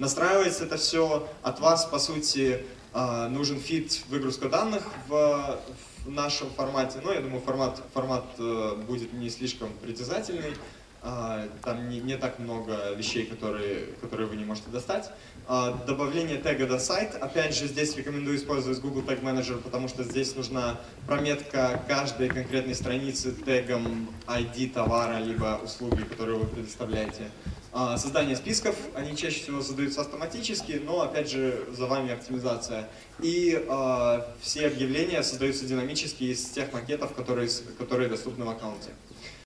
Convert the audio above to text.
Настраивается это все от вас, по сути, а, нужен feed выгрузка данных в, в нашем формате. Ну, я думаю, формат, формат э, будет не слишком притязательный. А, там не, не так много вещей, которые, которые вы не можете достать. А, добавление тега на сайт. Опять же, здесь рекомендую использовать Google Tag Manager, потому что здесь нужна прометка каждой конкретной страницы тегом ID товара, либо услуги, которые вы предоставляете. А, создание списков, они чаще всего создаются автоматически, но опять же за вами оптимизация. И все объявления создаются динамически из тех макетов, которые, которые доступны в аккаунте.